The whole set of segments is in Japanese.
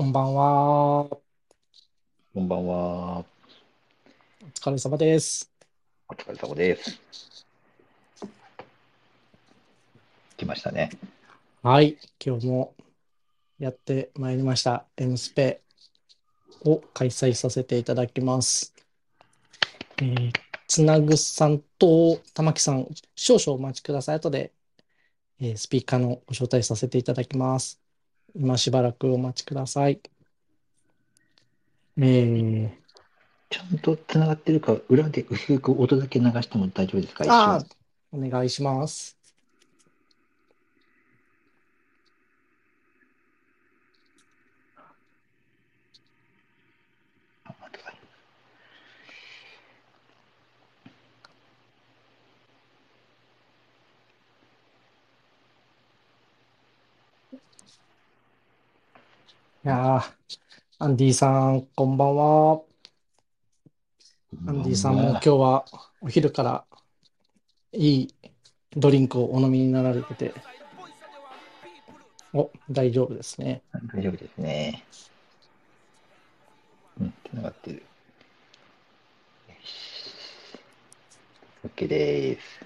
こんばんは。おこんばんは。疲れ様です。お疲れ様です。来ましたね。はい。今日もやってまいりました。M スペを開催させていただきます。えーつなぐさんと玉木さん、少々お待ちください。後で、えースピーカーのご招待させていただきます。今しばらくお待ちください。えー、ちゃんとつながってるか、裏で薄く音だけ流しても大丈夫ですか？一あ瞬。ー、お願いします。あ待ってくださいいやー、アンディさん、こんばんは。アンディさんも今日はお昼からいいドリンクをお飲みになられてて、お、大丈夫ですね。大丈夫ですね。うん、つながってる。OK です。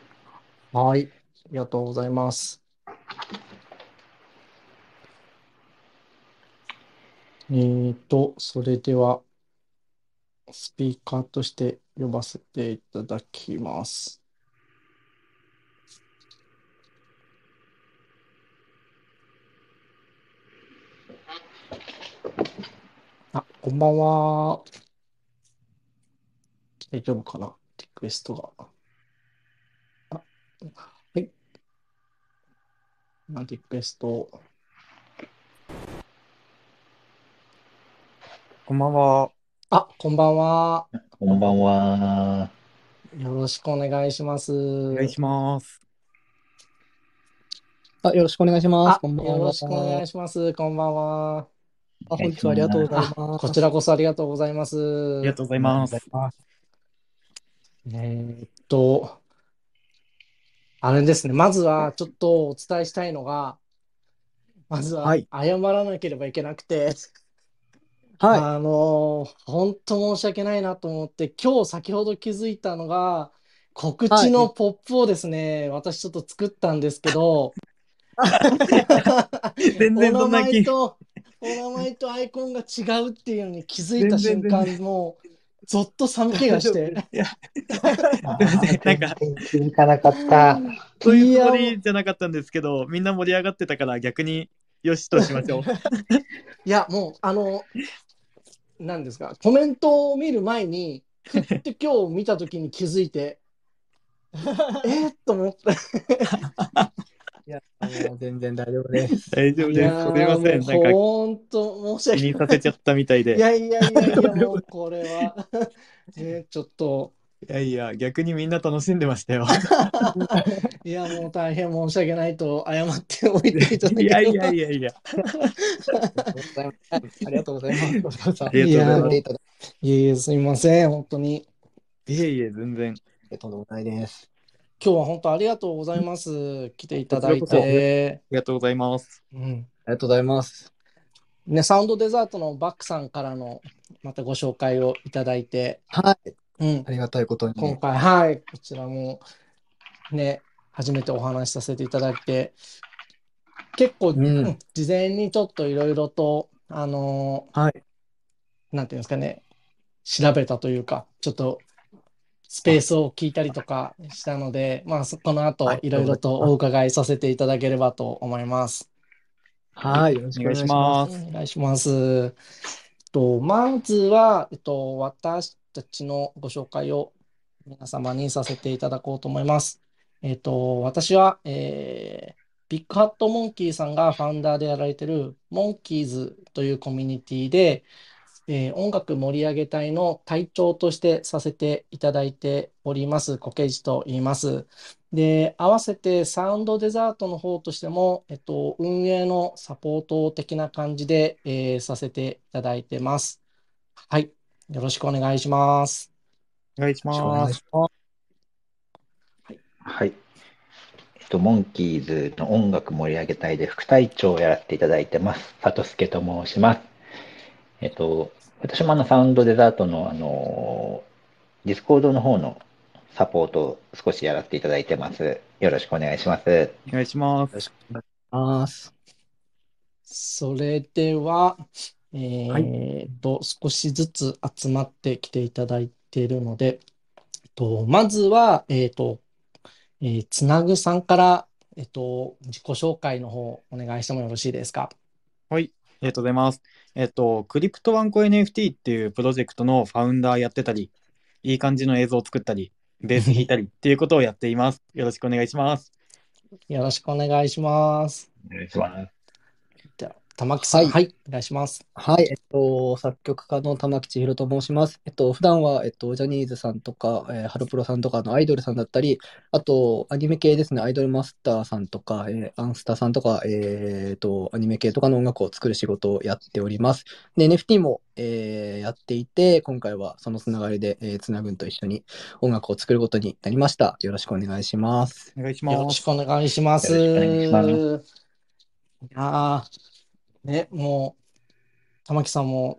はい、ありがとうございます。えーと、それでは、スピーカーとして呼ばせていただきます。あ、こんばんは。大丈夫かな？リクエストが。あ、はい。まあリクエスト。こんばんは。あ、こんばんは。こんばんは。よろしくお願いします。お願いします。あ、よろしくお願いします。あ、こんばんは。よろしくお願いします。こんばんは。あ、本日はありがとうございあ、ます。こちらこそありがとうございます。ありがとうございます。えーっと、あれですね。まずはちょっとお伝えしたいのが、まずははい謝らなければいけなくて、はあのー本当申し訳ないなと思って、今日先ほど気づいたのが、告知のポップをですね、私ちょっと作ったんですけど、全然お名そんな気。前と、お名前とアイコンが違うっていうのに気づいた瞬全然間、もう、ゾッと寒気がして。いや、あすいませんなんか全然気づかなかった。そういうつもいやりじゃなかったんですけど、みんな盛り上がってたから逆によしとしましょう。いや、もう、あの、何ですか、コメントを見る前に、ふって今日見たときに気づいて、えー、と思って。い。いや、もう全然大丈夫です。大丈夫です。すみません。ー、なんか本当申し気訳ない。にさせちゃったみたいで。いやいやいやいや、もうこれは、ね、ちょっと、いやいや、逆にみんな楽しんでましたよ。いや、もう大変申し訳ないと謝っておいていただけいやいやいやいや。ありがとうございます。ありがとうございますいただきいえいえ、すみません、本当に。いえいえ、全然。とんでもないです。今日は本当ありがとうございます。来ていただいて。ありがとうございます。うん。ありがとうございます。ね、サウンドデザートのバックさんからのまたご紹介をいただいて、はい。うんあ、りがたいことに。今回、はい、こちらもね、初めてお話しさせていただいて、結構、うんうん事前にちょっといろいろと、あのーはい。なんていうんですかね、調べたというか、ちょっとスペースを聞いたりとかしたので、まあ、そこの後はいいろいろとお伺いさせていただければと思います。はい。よろしくお願いします。お願いします。と、まずは、えっと、私たちのご紹介を皆様にさせていただこうと思います。えっと、私は、えービッグハットモンキーさんがファウンダーでやられてるモンキーズというコミュニティで、えー音楽盛り上げ隊の隊長としてさせていただいております、コケジと言います。で、合わせてサウンドデザートの方としても、えっと、運営のサポート的な感じで、えーさせていただいてます。はい。よろしくお願いします。お願いします。いします。はい。えっと、モンキーズの音楽盛り上げ隊で副隊長をやらせていただいてます。佐藤助と申します。えっと、私もあのサウンドデザートのあの、Discord の方のサポートを少しやらせていただいてます。よろしくお願いします。お願いします。よろしくお願いします。それでは、えはいーと、少しずつ集まってきていただいているので、えっと、まずは、えっと、えーつなぐさんから、えっと、自己紹介の方、お願いしてもよろしいですか？はい、ありがとうございます。えっと、クリプトワンコ NFT っていうプロジェクトのファウンダーやってたり、いい感じの映像を作ったり、ベース弾いたりっていうことをやっています。よろしくお願いします。よろしくお願いします。お願いします。玉木さん、はいはい、お願いします。はい、えっと、作曲家の玉木千尋と申します。えっと、普段は、えっと、ジャニーズさんとか、えーハロプロさんとかのアイドルさんだったり、あと、アニメ系ですね、アイドルマスターさんとか、えーアンスタさんとか、えーっと、アニメ系とかの音楽を作る仕事をやっております。で、NFT も、えーやっていて、今回はそのつながりで、えーつなぐんと一緒に音楽を作ることになりました。よろしくお願いします。お願いしよろます。しくお願いします。よろしくお願いしまいやーね、もう、玉木さんも、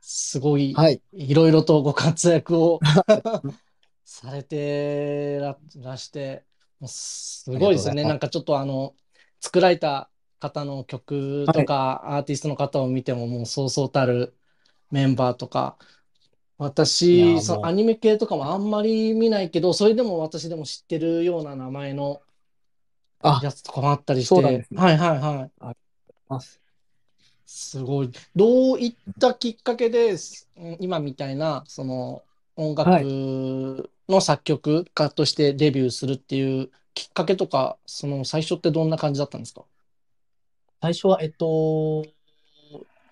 すごい、はい。いろいろとご活躍を されてららして、もうすごいですよね。ありがとうございますなんかちょっとあの、作られた方の曲とか、アーティストの方を見ても、もうそうそうたるメンバーとか、いや私、そのアニメ系とかもあんまり見ないけど、それでも私でも知ってるような名前のあ、やつとかもあったりしてそうなんです、ねはいはいはい。ます。すごい。どういったきっかけで、今みたいな、その音楽の作曲家としてデビューするっていうきっかけとか、その最初ってどんな感じだったんですか？最初は、えっと、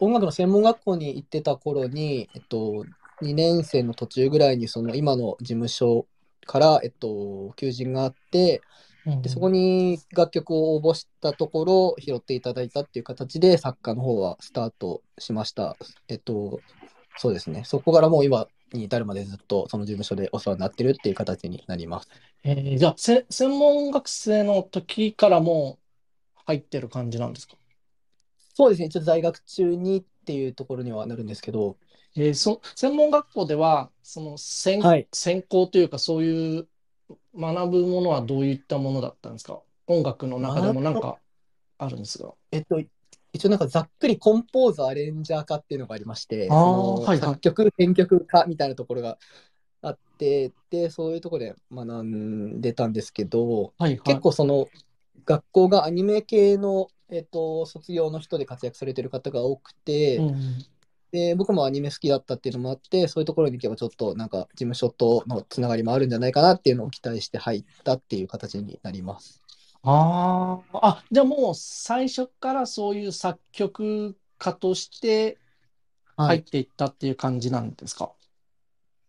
音楽の専門学校に行ってた頃に、えっと、2年生の途中ぐらいに、その今の事務所から、えっと、求人があって、でそこに楽曲を応募したところ、拾っていただいたっていう形で、作家の方はスタートしました。えっと、そうですね。そこからもう今に至るまでずっとその事務所でお世話になってるっていう形になります。えーじゃあ、せ、専門学生の時からもう入ってる感じなんですか？そうですね。一応在学中にっていうところにはなるんですけど、えーそ、専門学校では、その専、はい専攻というか、そういう学ぶものはどういったものだったんですか？音楽の中でもなんかあるんですが。えっと、一応なんかざっくりコンポーザー、アレンジャー科っていうのがありまして、そのはいはい作曲、編曲家みたいなところがあって、で、そういうところで学んでたんですけど、はいはい。結構その学校がアニメ系の、えっと、卒業の人で活躍されてる方が多くて、うんで、僕もアニメ好きだったっていうのもあって、そういうところに行けばちょっとなんか事務所とのつながりもあるんじゃないかなっていうのを期待して入ったっていう形になります。ああ、あ、じゃあもう最初からそういう作曲家としてはい。入っていったっていう感じなんですか？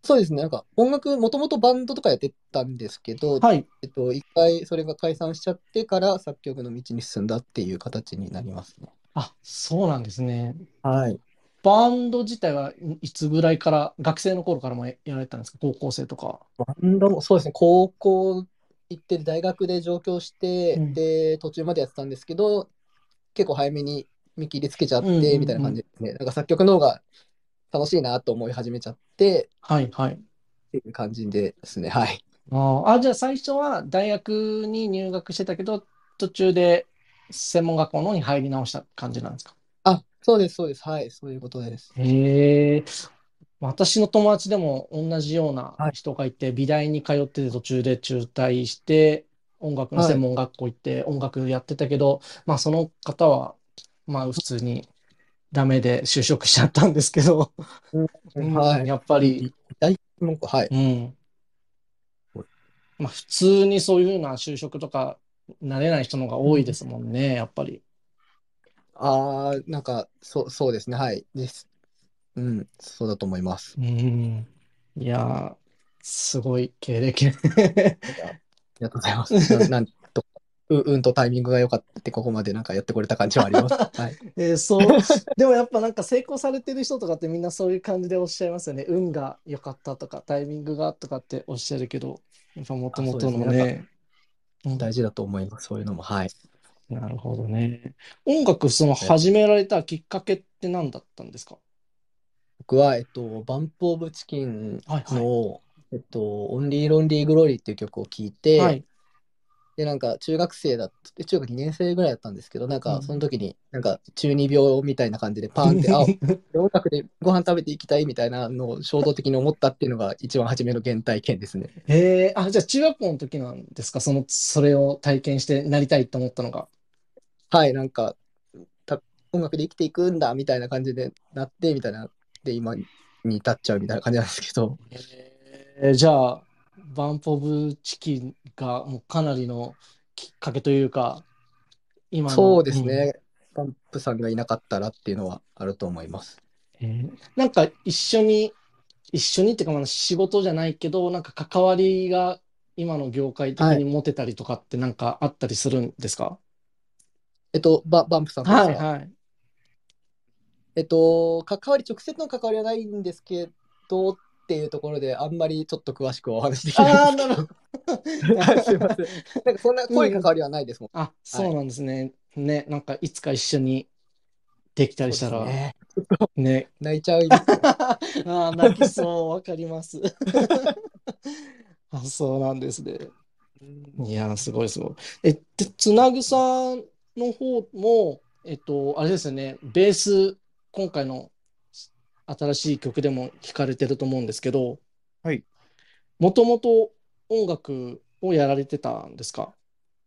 そうですね。なんか音楽、もともとバンドとかやってたんですけど、はい。えっと、一回それが解散しちゃってから作曲の道に進んだっていう形になりますね。あ、そうなんですね。はい。バンド自体はいいつぐらいから、学生の頃からもやられてたんですか？高校生とか。バンドもそうですね。高校行って大学で上京して、うんで、途中までやってたんですけど、結構早めに見切りつけちゃってみたいな感じですね。なんか作曲の方が楽しいなと思い始めちゃってはいはい。っていう感じですね。はい。あーあ、じゃあ最初は大学に入学してたけど、途中で専門学校の方に入り直した感じなんですか？あ、そうです、そうです。はい。そういうことです。へえ。私の友達でも同じようなはい人がいて、美大に通ってて途中で中退して、音楽の専門学校行って音楽やってたけど、まあその方は、まあ普通にダメで就職しちゃったんですけど、うんはい。やっぱり、大文句、はい。うん。まあ普通にそういうふうな就職とかなれない人の方が多いですもんね、やっぱり。ああ、なんか、そう、そうですね。はい。です。うん、そうだと思います。うん。いやー、すごい経歴。ありがとうございます。ななんと、う、うんとタイミングが良かったって、ここまでなんかやってこれた感じはあります。はい。えーそう。でもやっぱなんか成功されてる人とかってみんなそういう感じでおっしゃいますよね。運が良かったとか、タイミングがとかっておっしゃるけど、やっぱもともとのあそうですねね。うん大事だと思います。そういうのも。はい。なるほどね。音楽、その始められたきっかけって何だったんですか？僕は、えっと、 BUMP OF CHICKENはいはい。の、えっと、オンリー・ロンリー・グローリーっていう曲を聴いて、はい。で、なんか中学生だった、中学2年生ぐらいだったんですけど、なんうんかその時に、なんか中二病みたいな感じでパーンって、あ、音楽でご飯食べていきたいみたいなのを衝動的に思ったっていうのが一番初めの原体験ですね。へえ、あ、じゃあ中学校の時なんですか？その、それを体験してなりたいと思ったのが。はい、なんか、た音楽で生きていくんだみたいな感じでなって、みたいな、で、今に至っちゃうみたいな感じなんですけど、えーじゃあ、バンプオブチキンがもうかなりのきっかけというか、今の。そうですね、パンプさんがいなかったらっていうのはあると思います。うん。えーなんか一緒に、一緒にっていうかまあ仕事じゃないけど、なんか関わりが今の業界的に持てたりとかってなんかあったりするんですか？えっと、ババンプさんとですか？はいはい。えっと、関わり、直接の関わりはないんですけどっていうところで、あんまりちょっと詳しくお話しできないああ、なるほど。は いすいません。なんかそんな 濃い関わりはないですもん。あ、そうなんですね。ね、なんかいつか一緒にできたりしたら、ねね。泣いちゃう。ああ、泣きそう、わかります。あ、そうなんですね。いや、すごいすごい。え、で、つなぐさんの方も、えっと、あれですよね、ベース、今回の新しい曲でも弾かれてると思うんですけど、はい。もともと音楽をやられてたんですか？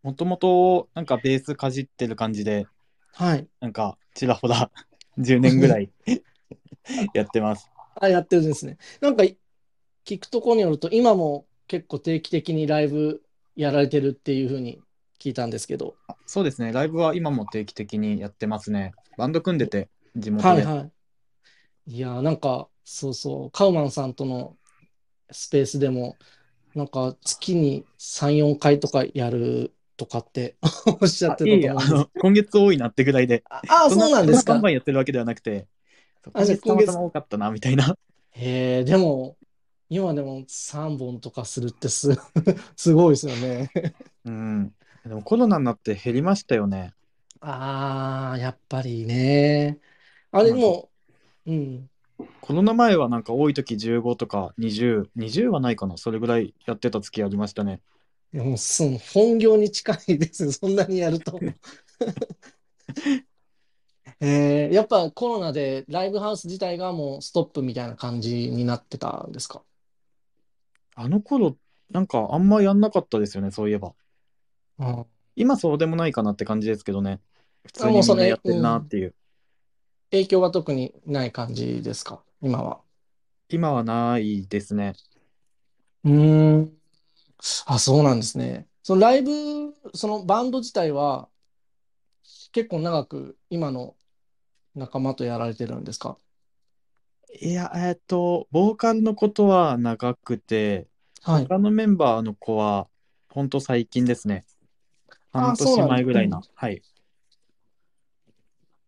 もともとなんかベースかじってる感じで、はい。なんかちらほら10年ぐらい やってます。あ、やってるんですね。なんか、聞くところによると、今も結構定期的にライブやられてるっていうふうに聞いたんですけど。そうですね、ライブは今も定期的にやってますね。バンド組んでて、地元で。はいはい。いやー、なんか、そうそう、カウマンさんとのスペースでも、なんか月に3、4回とかやるとかって おっしゃってたと思う今月多いなってぐらいで、ああ、そうなんですかバンバ。ンやってるわけではなくて、あじゃあ今月たまたま多かったなみたいな。へえ、でも、今でも3本とかするってす、すごいですよね。うん。でもコロナになって減りましたよね。ああ、やっぱりね。あれもう、うん。コロナ前はなんか多い時15とか20、20はないかな、それぐらいやってた月ありましたね。いやもうその本業に近いですよ、そんなにやると。えー、やっぱコロナでライブハウス自体がもうストップみたいな感じになってたんですか？あの頃、なんかあんまやんなかったですよね、そういえば。あ今そうでもないかなって感じですけどね。普通にみんなやってるなっていう。影響は特にない感じですか？今は。今はないですね。うーん。あ、そうなんですね。そのライブ、そのバンド自体は結構長く今の仲間とやられてるんですか？いや、えっと、ボーカルのことは長くて、はい。他のメンバーの子は、ほんと最近ですね。あ半年前ぐらいな。うんはい。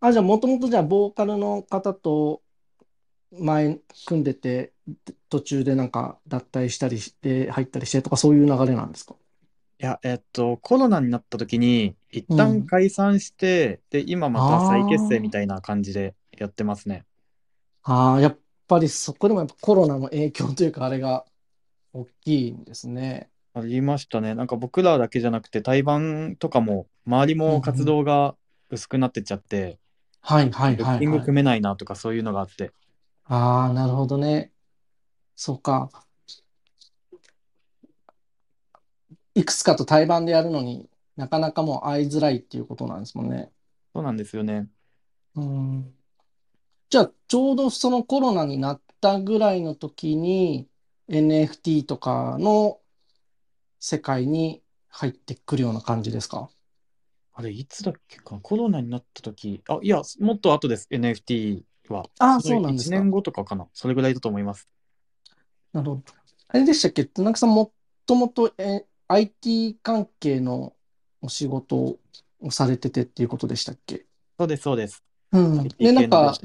あ、じゃあもともとじゃあボーカルの方と前組んでて途中でなんか脱退したりして入ったりしてとかそういう流れなんですか？いや、えっと、コロナになった時に、一うん旦解散して、で、今また再結成みたいな感じでやってますね。ああ、やっぱりそこでもやっぱコロナの影響というかあれが大きいんですね。ありましたね。なんか僕らだけじゃなくて、対バンとかも、周りうんうんも活動が薄くなってっちゃって、はいはいブッはいはい。キング組めないなとかそういうのがあって。ああ、なるほどね。そうか。いくつかと対バンでやるのになかなかもう会いづらいっていうことなんですもんね。そうなんですよね。うんじゃあ、ちょうどそのコロナになったぐらいの時に NFT とかの世界に入ってくるような感じですか？あれ、いつだっけかな？コロナになった時、あ、いや、もっと後です、NFT は。ああ、れそうなんです1か。年後とかかな？それぐらいだと思います。なるほど。あれでしたっけ？田中さんもともとえ IT 関係のお仕事をされててっていうことでしたっけ？そうです、そうです。うん。で、なんか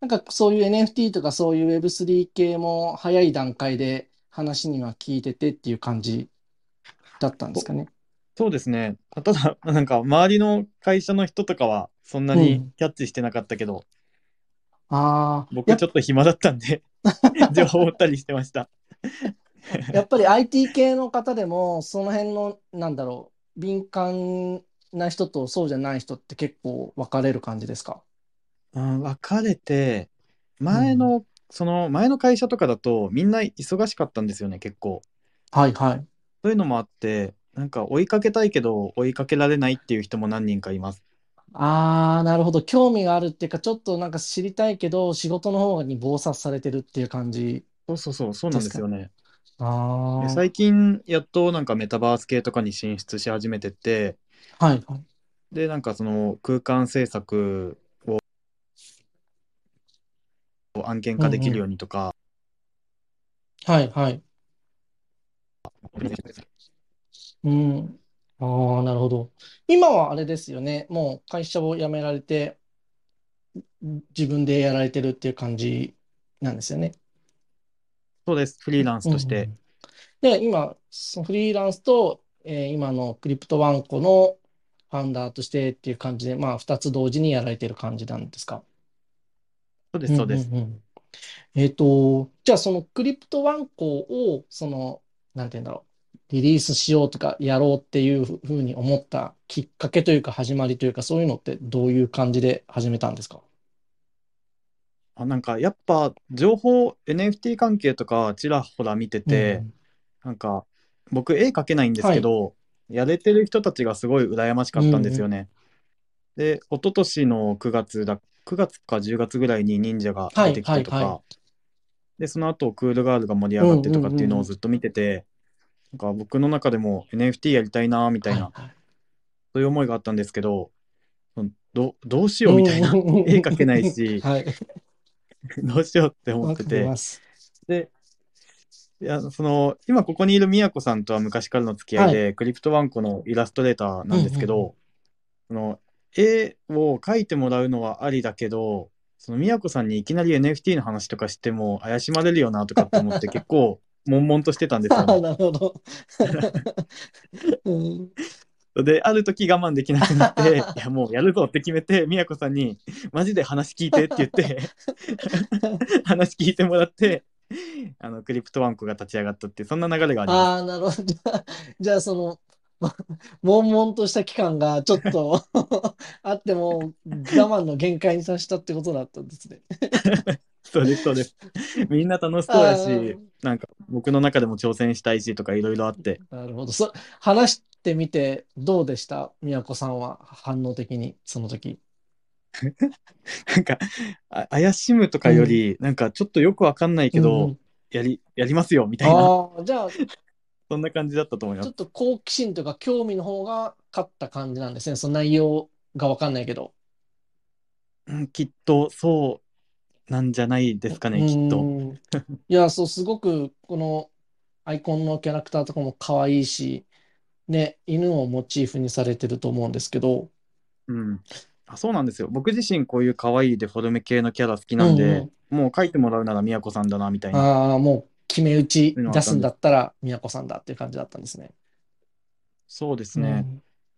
なんかそういう NFT とかそういう Web3 系も早い段階で話には聞いててっていう感じだったんですかね。そうですね。ただ、なんか、周りの会社の人とかは、そんなうにんキャッチしてなかったけど、ああ、僕ちょっと暇だったんで、情報を追ったりしてました。やっぱり IT 系の方でも、その辺の、なんだろう、敏感な人とそうじゃない人って結構分かれる感じですか？うん、別れて、前の、その前の会社とかだとみんな忙しかったんですよね、結構。はいはい。そういうのもあって、なんか追いかけたいけど追いかけられないっていう人も何人かいます。ああ、なるほど。興味があるっていうか、ちょっとなんか知りたいけど、仕事の方に忙殺されてるっていう感じ。そうそうそう、そうなんですよね。ああ、で最近やっとなんかメタバース系とかに進出し始めてて、はいはい。で、なんかその空間制作を案件化できるようにとか、はいはい。うん。ああ、なるほど。今はあれですよね。もう会社を辞められて、自分でやられてるっていう感じなんですよね。そうです、フリーランスとして。うんうんで、今、そのフリーランスと、えー今のクリプトワンコのファウンダーとしてっていう感じで、まあ、二つ同時にやられてる感じなんですか？そうです、そうです。んんん。えっと、じゃあそのクリプトワンコを、その、なんて言うんだろう、リリースしようとか、やろうっていうふうに思ったきっかけというか、始まりというか、そういうのってどういう感じで始めたんですか？あなんかやっぱ情報 NFT 関係とかちらほら見てて、なんか僕絵描けないんですけど、やれてる人たちがすごい羨ましかったんですよね。で、一昨年の9月だ、9月か10月ぐらいに忍者が出てきてとか、はいはい。はで、その後クールガールが盛り上がってとかっていうのをずっと見てて、なんか僕の中でも NFT やりたいなみたいな、はい。はいそういう思いがあったんですけど、どどうしようみたいな、うんうんうん絵描けないし、はい。どうしようって思ってて。で、いや、その、今ここにいるみやこさんとは昔からの付き合いで、クリプトワンコのイラストレーターなんですけうんうんど、その、絵を描いてもらうのはありだけど、そのみやこさんにいきなり NFT の話とかしても怪しまれるよなとかって思って結構 悶々としてたんですよあね。なるほど。うんで、ある時我慢できなくなって、いやもうやるぞって決めて、みやこさんに、マジで話聞いてって言って、話聞いてもらって、あの、クリプトワンコが立ち上がったっていう、そんな流れがあります。ああ、なるほど。じゃあ、その、ま 悶々とした期間がちょっと あっても我慢の限界に達したってことだったんですね。そうです、そうです。みんな楽しそうやしなんか僕の中でも挑戦したいしとかいろいろあって、なるほど。そ、話してみてどうでした？宮子さんは反応的に、その時。なんか、あ怪しむとかより、なんかちょっとよくわかんないけうんうどん、やり、やりますよ、みたいな、ああ、じゃあ、ちそんな感じだったと思いますょっ。と好奇心とか興味の方が勝った感じなんですね。その内容がわかんないけど。うんきっとそうなんじゃないですかね、きっと。う んいや、そう、すごく、このアイコンのキャラクターとかも可愛いし、ね、犬をモチーフにされてると思うんですけど、うん。あ、そうなんですよ。僕自身こういう可愛いデフォルメ系のキャラ好きなんで、うんもう描いてもらうならみやこさんだな、みたいな。ああ、もう決め打ち出すんだったら、宮子さんだっていう感じだったんですね。そうですね。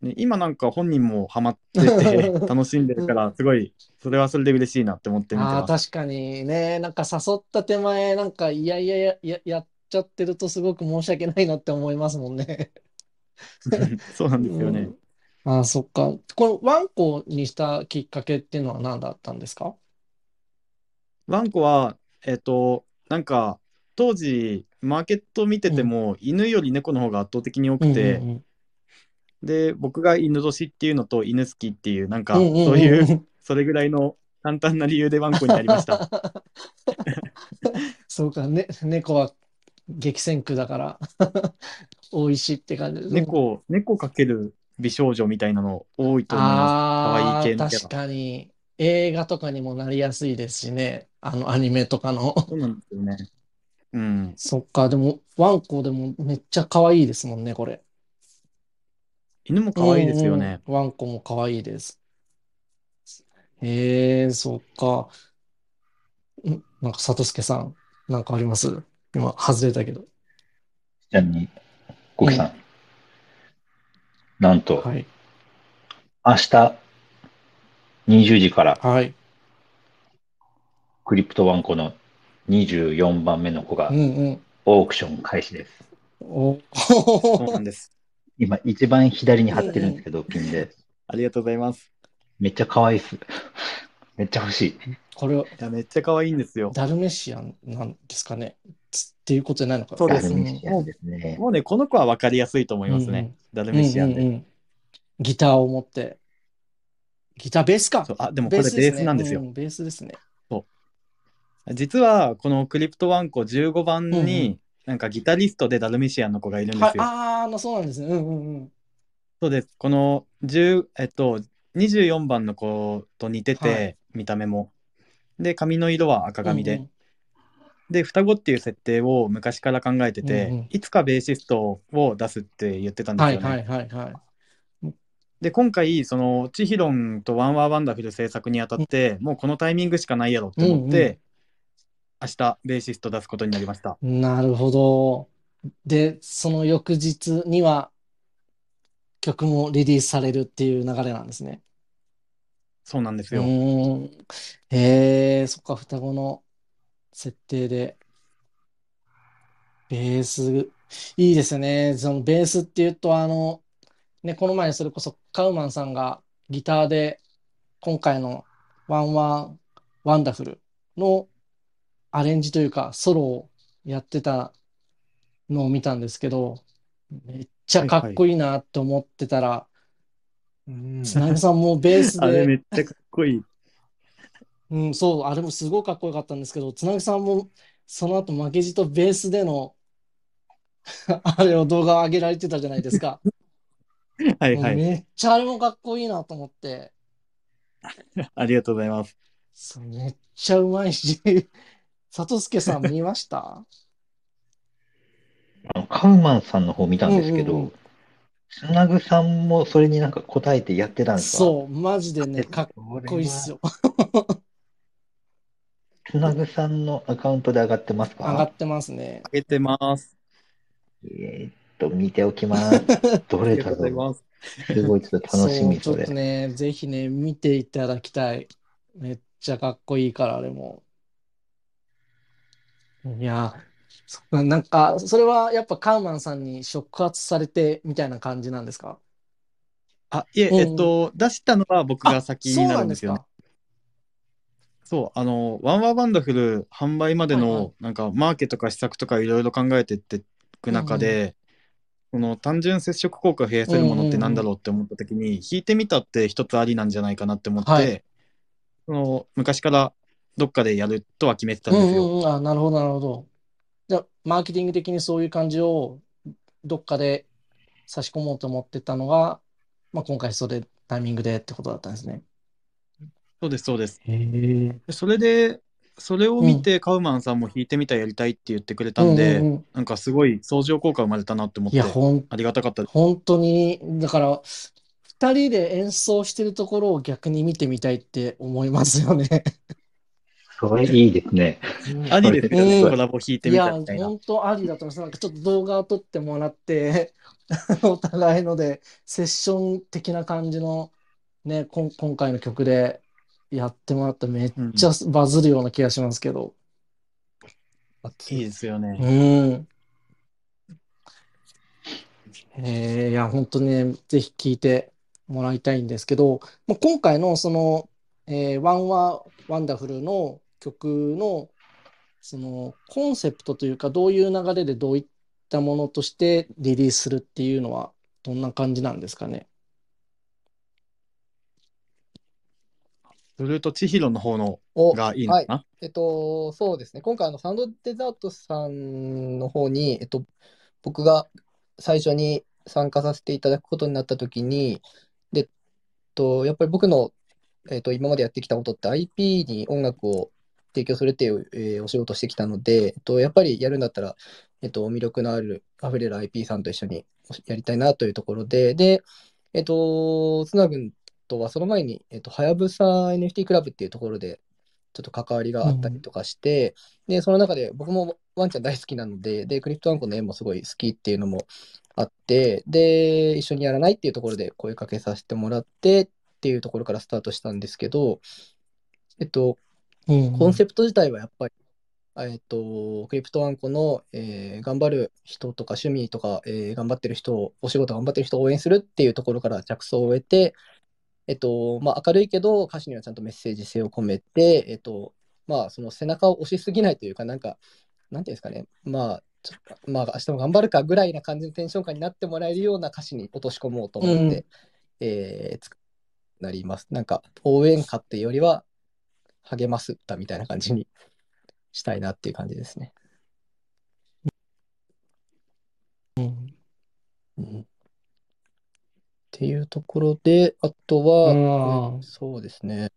ね今なんか本人もハマってて 楽しんでるから、すごい、それはそれで嬉しいなって思って見てああ、ます。確かにね、なんか誘った手前、なんかいやいやや、や、やっちゃってるとすごく申し訳ないなって思いますもんね。そうなんですよね。うん。ああ、そっか。このワンコにしたきっかけっていうのは何だったんですか？ワンコは、えっと、なんか、当時、マーケット見てても、犬より猫の方が圧倒的に多くて、うんうんで、僕が犬年っていうのと犬好きっていう、なんか、うんうんうんそういう、それぐらいの簡単な理由でワンコになりました。そうか、ね、猫は激戦区だから 多いしって感じ。猫、猫かける美少女みたいなの多いと思います。可愛い系確かに映画とかにもなりやすいですしね。あのアニメとかの。そうなんですよね。うん。そっか、でもワンコでもめっちゃ可愛いですもんね、これ。犬も可愛いですよね。うんうんワンコも可愛いです。へえ、そっか。ん？なんか、里助さん、なんかあります？今、外れたけど。ちなみに、コキさん、なんと、はい。明日20時からはい。クリプトワンコの24番目の子が。オークション開始です。おそうなんです。今、一番左に貼ってるんですけど、ピンで。ありがとうございます。めっちゃ可愛いっす。めっちゃ欲しい。これ、いや、めっちゃ可愛いんですよ。ダルメシアンなんですかねつっていうことじゃないのかなそうですダルメシアンですね。もうね、この子は分かりやすいと思いますね。ダルメシアンで。うんうんうんギターを持って。ギターベースか。そうあ、でもこれベースなんですよ。うんベースですね。実は、このクリプトワンコ15番うんうに、なんかギタリストでダルメシアンの子がいるんではい、すよ。あーあの、そうなんですね。うんうんうん。そうです。この10、えっと、24番の子と似てて、はい見た目も。で、髪の色は赤髪で。うんうんで、双子っていう設定を昔から考えてて、うんうんいつかベーシストを出すって言ってたんですよね。はいはいはいはい。で、今回、その、チヒロンとワンワンワンダフル制作にあたって、もうこのタイミングしかないやろって思っんうん明日、ベーシスト出すことになりました。なるほど。で、その翌日には曲もリリースされるっていう流れなんですね。うそうなんですよ。へえ、そっか、双子の設定で。ベース、いいですね。そのベースっていうと、あの、ね、この前それこそカウマンさんがギターで今回のワンワンワンダフルのアレンジというかソロをやってたのを見たんですけど、めっちゃかっこいいなって思ってたら、うんつなぎさんもベースあれめでっ、ちゃかっこいい。うん、そう、あれもすごいかっこよかったんですけど、つなぎさんもその後負けじとベースでの あれを動画を上げられてたじゃないですか。はいはい。めっちゃあれもかっこいいなと思って、ありがとうございます。そうめっちゃうまいし、里助さん見ました？あのカウマンさんの方見たんですけうんうんうんど、つなぐさんもそれになんか答えてやってたんですか？そう、マジでね、かっここいいっすよ。つなぐさんのアカウントで上がってますか？上がってますね。あげてます。えーっと、見ておきます。どれだろう？ます。すごいちょっと楽しみ、そう、それちょっと。ね、ぜひね、見ていただきたい。めっちゃかっこいいから、あれも。いや、そっかなんか、それはやっぱカウマンさんに触発されてみたいな感じなんですか？あ、いえ、うんえっと、出したのは僕が先になるんですよね。か。そう、あの、ワンワンワンダフル販売まではいはの、なんか、マーケとか施策とかいろいろ考えてっていく中で、この単純接触効果を増やせるものってなんだろうって思った時に、弾いてみたって一つありなんじゃないかなって思って、はい。その昔からどっかでやるとは決めてたんうですよ。んうんうん、あ、なるほど、なるほど。じゃあ、マーケティング的にそういう感じをどっかで差し込もうと思ってたのが、まあ、今回それタイミングでってことだったんですね。そうです、そうです。それで、それを見て、カウマンさんも弾いてみたらやりたいって言ってくれたんで、うんうんうんなんかすごい相乗効果生まれたなって思って、いや、ほん、ありがたかったです。本当に、だから、二人で演奏してるところを逆に見てみたいって思いますよね。それいいですね。ありですよね、うんコラボ弾いてみいや、たみたいな。本当ありだと思います。なんかちょっと動画を撮ってもらって、お互いので、セッション的な感じの、ね、こん今回の曲でやってもらったらめっちゃバズるような気がしますけど。いいですよね。うん。えーいや、本当ね、ぜひ聴いてもらいたいんですけど、まあ、今回のその、えーワンワワンダフルの曲の、そのコンセプトというか、どういう流れでどういったものとしてリリースするっていうのは、どんな感じなんですかね？すると、千尋の方のおがいいのはいかな、えっと、そうですね。今回、あの、サウンドデザートさんの方に、えっと、僕が最初に参加させていただくことになったときに、で、えっと、やっぱり僕の、えっと、今までやってきたことって IP に音楽を提供するっていう、えーお仕事してきたので、えっと、やっぱりやるんだったら、えっと、魅力のある、あふれる IP さんと一緒にやりたいなというところで、で、えっと、つなぐんとはその前に、えっと、はやぶさ NFT クラブっていうところで、ちょっと関わりがあったりとかして、で、その中で僕もワンちゃん大好きなので、で、クリプトワンコの絵もすごい好きっていうのもあって、で、一緒にやらないっていうところで声かけさせてもらってっていうところからスタートしたんですけど、えっと、うん。コンセプト自体はやっぱり、えっと、クリプトワンコの、えー頑張る人とか趣味とか、えー頑張ってる人を、お仕事頑張ってる人を応援するっていうところから着想を得て、えっと、まあ、明るいけど歌詞にはちゃんとメッセージ性を込めて、えっと、まあ、その背中を押しすぎないというか、なんか、なんていうんですかね、まあ、まあ、明日も頑張るかぐらいな感じのテンション感になってもらえるような歌詞に落とし込もうと思って、うん。えー作なります。なんか、応援歌っていうよりは、励ます歌みたいな感じにしたいなっていう感じですね。うんうんっていうところで、あとは、あーえそうですね。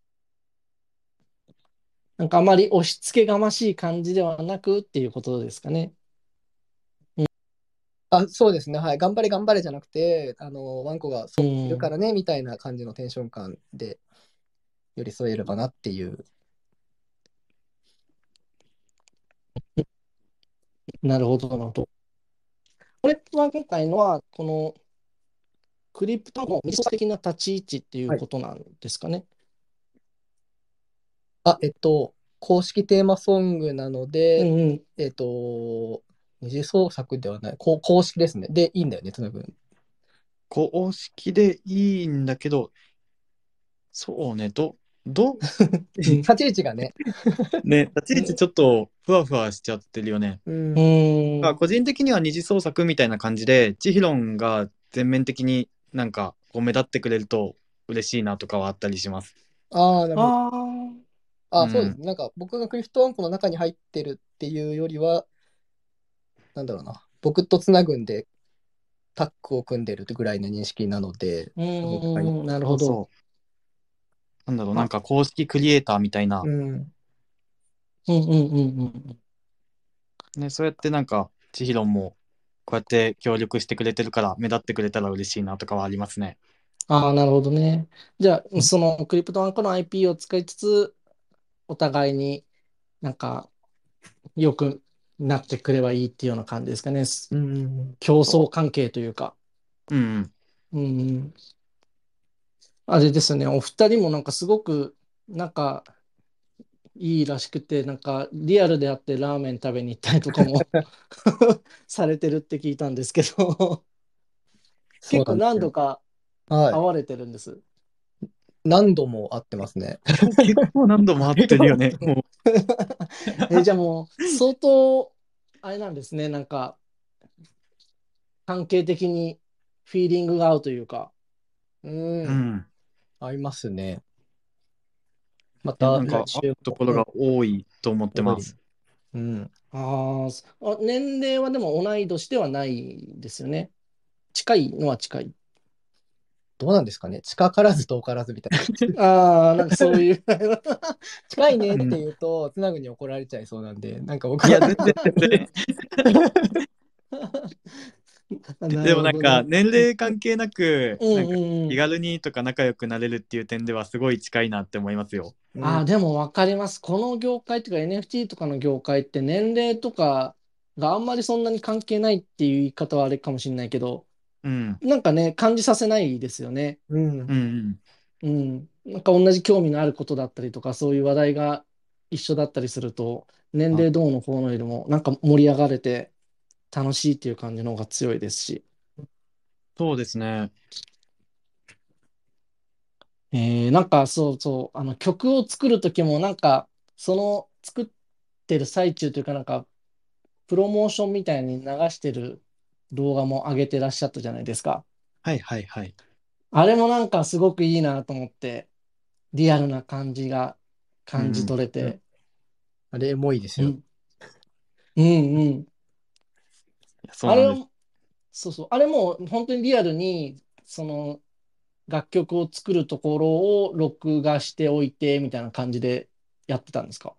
なんかあまり押し付けがましい感じではなくっていうことですかね。あ、そうですね。はい。頑張れ頑張れじゃなくて、あの、ワンコがそううんいるからね、みたいな感じのテンション感で寄り添えればなっていう。なるほど、なるほど。これは今回のは、このクリプトの理想的な立ち位置っていうことなんですかね？あ、えっと、公式テーマソングなのうで、んうん。えっと、二次創作ではない、こう公式ですね。で、いいんだよね、つなぐん。公式でいいんだけど、そうね、ど、ど、立ち位置がね。ね、立ち位置ちょっとふわふわしちゃってるよね。うん個人的には二次創作みたいな感じで、チヒロンが全面的になんかこう目立ってくれると嬉しいなとかはあったりします。ああ、なるほど。あそうですね。なんか僕がクリフトワンコの中に入ってるっていうよりは、なんだろうな。僕とつなぐんでタッグを組んでるぐらいの認識なので、うーん、なるほど。なんだろう、なんか公式クリエイターみたいな、うん。うんうんうんうん。ね、そうやってなんか、千尋もこうやって協力してくれてるから、目立ってくれたら嬉しいなとかはありますね。ああ、なるほどね。じゃあ、そのクリプトワンコの IP を使いつつ、お互いになんか、良くなってくればいいっていうような感じですかね。うん。競争関係というか。うんうん。うん。あれですね、お二人もなんかすごく、なんか、いいらしくて、なんか、リアルであってラーメン食べに行ったりとかも されてるって聞いたんですけど、結構何度かはい。会われてるんです？何度も会ってますね。結構何度も会ってるよね。も え、じゃあもう、相当、あれなんですね、なんか、関係的にフィーリングが合うというか。う。う、うんん。合いますね。まなたんか、ところが多いと思ってます。うん。ああ、年齢はでも同い年ではないですよね。近いのは近い。どうなんですかね近からず遠からずみたいな。ああ、なんかそういう。近いねって言うと、つなぐに怒られちゃいそうなんで、なんか僕いや、は全然全然。でもなんか、年齢関係なく、気軽にとか仲良くなれるっていう点ではすごい近いなって思いますよ。うんああ、でも分かります。この業界というか NFT とかの業界って年齢とかがあんまりそんなに関係ないっていう言い方はあれかもしれないけど、うん。なんかね、感じさせないですよね。うんうんうん。うん。なんか同じ興味のあることだったりとか、そういう話題が一緒だったりすると、年齢どうのこうのよりも、なんか盛り上がれて楽しいっていう感じの方が強いですし。そうですね。えー、なんかそうそう、あの曲を作る時もなんか、その作ってる最中というかなんか、プロモーションみたいに流してる動画も上げてらっしゃったじゃないですか。はいはいはい。あれもなんかすごくいいなと思って、リアルな感じが感じ取れて。あれ、エモいですよ。うん。うんうん。そうあれそうそう。あれも本当にリアルに、その、楽曲を作るところを録画しておいて、みたいな感じでやってたんですか？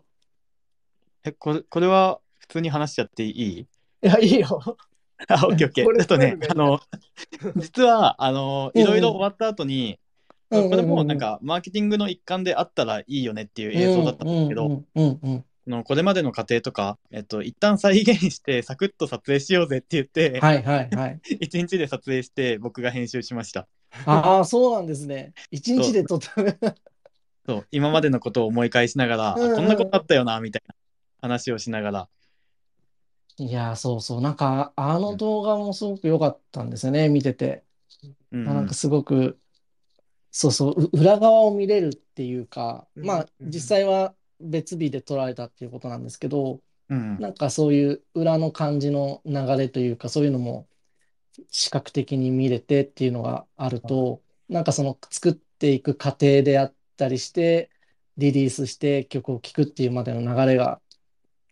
え、これ、これは普通に話しちゃっていい？いや、いいよ。あ、オッケーオッケー。ちょっとねあの、実は、あの、うんいろいろ終わった後に、これもなんか、マーケティングの一環であったらいいよねっていう映像だったんですけど、うんうんうんあのこれまでの過程とか、えっと、一旦再現して、サクッと撮影しようぜって言って、うん。はいはいはい。一日で撮影して、僕が編集しました。ああ、そうなんですね。一日で撮った。そう、今までのことを思い返しながら、あうんうんこんなことあったよな、みたいな話をしながら。いやー、そうそう。なんか、あの動画もすごく良かったんですよね、見てて。うんなんかすごく、そうそう、う裏側を見れるっていうか、うんまあ、うん実際は別日で撮られたっていうことなんですけど、うんなんかそういう裏の感じの流れというか、そういうのも視覚的に見れてっていうのがあると、なんかその作っていく過程であったりして、リリースして曲を聴くっていうまでの流れが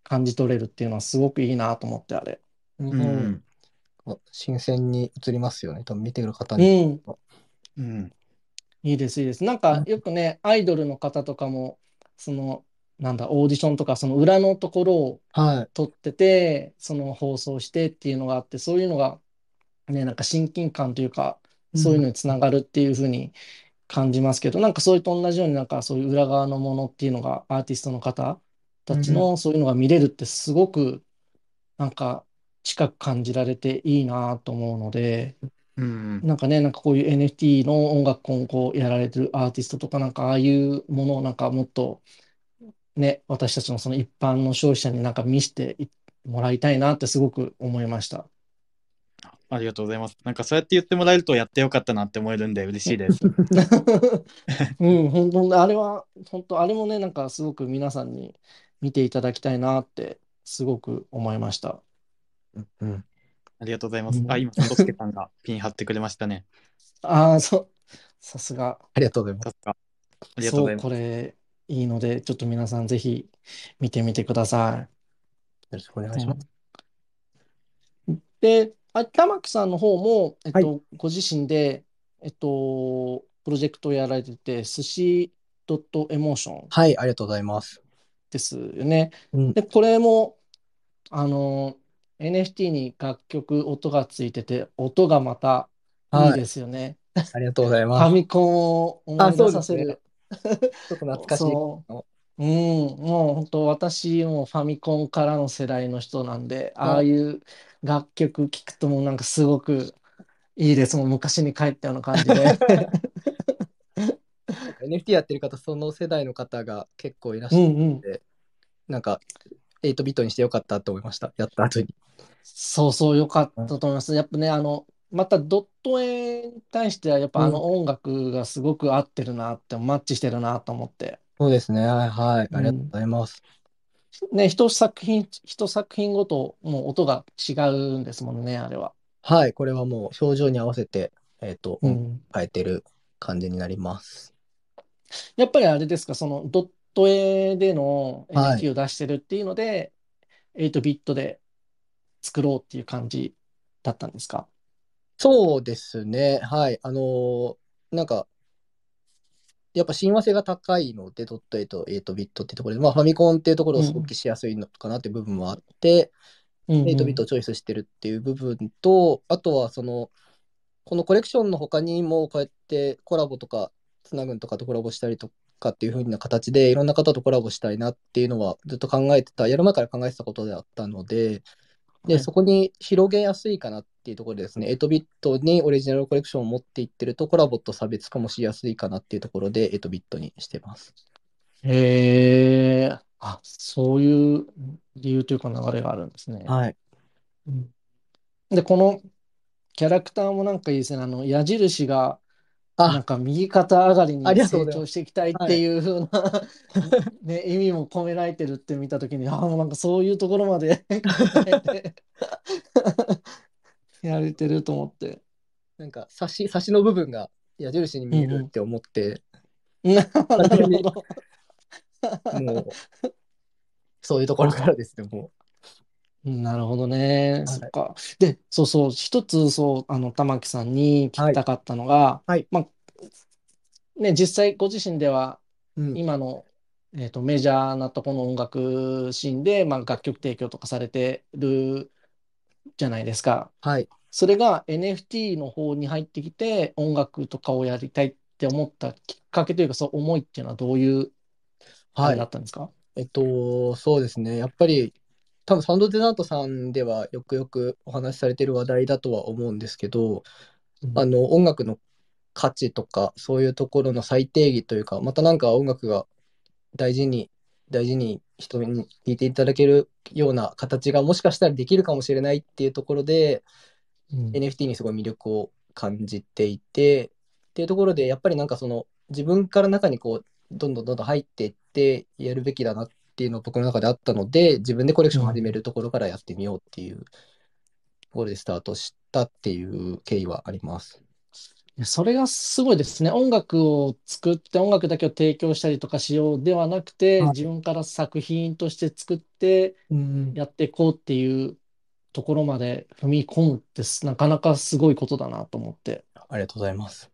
感じ取れるっていうのはすごくいいなと思って、あれ。ううんん新鮮に映りますよね。多分見てる方うに。ん。うんいいです、いいです。なんかよくね、アイドルの方とかも、その、なんだ、オーディションとか、その裏のところをはい。撮ってて、その放送してっていうのがあって、そういうのが、ね、なんか親近感というか、そういうのにつながるっていうふうに感じますけど、なんかそれと同じようになんかそういう裏側のものっていうのが、アーティストの方たちのそういうのが見れるってすごく、なんか近く感じられていいなと思うので、うんなんかね、なんかこういう NFT の音楽をこうやられてるアーティストとか、なんかああいうものをなんかもっとね、私たちのその一般の消費者になんか見せていもらいたいなってすごく思いました。ありがとうございます。なんかそうやって言ってもらえるとやってよかったなって思えるんで嬉しいです。うん、本当あれは、本当あれもね、なんかすごく皆さんに見ていただきたいなってすごく思いました。うん。ありがとうございますう。んあ、今、サトスケさんがピン貼ってくれましたね。ああ、そう、さすが。ありがとうございます。さすが。ありがとうございます。これいいので、ちょっと皆さんぜひ見てみてください。よろしくお願いします。で、あ、玉木さんの方も、えっはいと、ご自身で、えっと、プロジェクトをやられてて、寿司ドットエモーションはい、ありがとうございます。ですよね。うんで、これも、あの、NFT に楽曲、音がついてて、音がまたいいはい、ですよね。ありがとうございフます。ァミコンを思あい出させる。ちょっと懐かしい。そう。うん、もう本当私もファミコンからの世代の人なんで、あああいう楽曲聴くともうなんかすごくいいです。もう昔に帰ったような感じで。NFT やってる方、その世代の方が結構いらっしゃる。うんうん。なんか、8ビットにしてよかったと思いました。やった後に。そうそう、よかったと思います。やっぱね、あの、またドット絵に対してはやっぱあの音楽がすごく合ってるなって、マッチしてるなと思って。そうですね。はい、はい。うんありがとうございます。ね、一作品、一作品ごともう音が違うんですもんね、あれは。はい、これはもう表情に合わせて、えっと、うん。変えてる感じになります。やっぱりあれですか、そのドット絵でのはい NFT を出してるっていうので、8ビットで作ろうっていう感じだったんですか？そうですね。はい。あのーなんか、やっぱ親和性が高いので、ドット8、8ビットってところで、まあファミコンっていうところを想起しやすいのかなっていう部分もあって、うん8ビットをチョイスしてるっていう部分と、あとはその、このコレクションの他にもこうやってコラボとか、つなぐんとかとコラボしたりとかっていう風な形でいろんな方とコラボしたいなっていうのはずっと考えてた、やる前から考えてたことであったので、で、はいそこに広げやすいかなっていうところでですね、8ビットにオリジナルコレクションを持っていってるとコラボと差別化もしやすいかなっていうところで8ビットにしてます。へえ、あ、そういう理由というか流れがあるんですね。はい。うんで、このキャラクターもなんかいいですね。あの、矢印が、なんあ、か右肩上がりにありがとう成ございます長していきたいっていう風な、ね、意味も込められてるって見たときに、ああ、もうなんかそういうところまで 考えてやれてると思って。なんか差し、差しの部分が矢印に見えるって思って、なるほど。もう、そういうところからですね、もなるほどね。いそっか。で、そうそう、一つ、そう、あの、玉木さんに聞きたかったのが、はいまあ、ね、実際ご自身では、う。うん。今の、えーと、メジャーなところの音楽シーンで、まあ、楽曲提供とかされてるじゃないですか。はい。それが NFT の方に入ってきて、音楽とかをやりたいって思ったきっかけというか、そう思いっていうのはどういうあれだはい。ったんですか？えっと、そうですね。やっぱり、多分サウンドデザートさんではよくよくお話しされてる話題だとは思うんですけど、あの、音楽の価値とか、そういうところの再定義というか、またなんか音楽が大事に、大事に人に聴いていただけるような形がもしかしたらできるかもしれないっていうところで、うん。NFT にすごい魅力を感じていて、っていうところで、やっぱりなんかその自分から中にこう、どんどんどんどん入っていってやるべきだなっていうのが僕の中であったので、自分でコレクションを始めるところからやってみようっていうところでスタートしたっていう経緯はあります。それがすごいですね。音楽を作って音楽だけを提供したりとかしようではなくて、はい自分から作品として作ってうんやっていこうっていうところまで踏み込むってすなかなかすごいことだなと思って。ありがとうございます。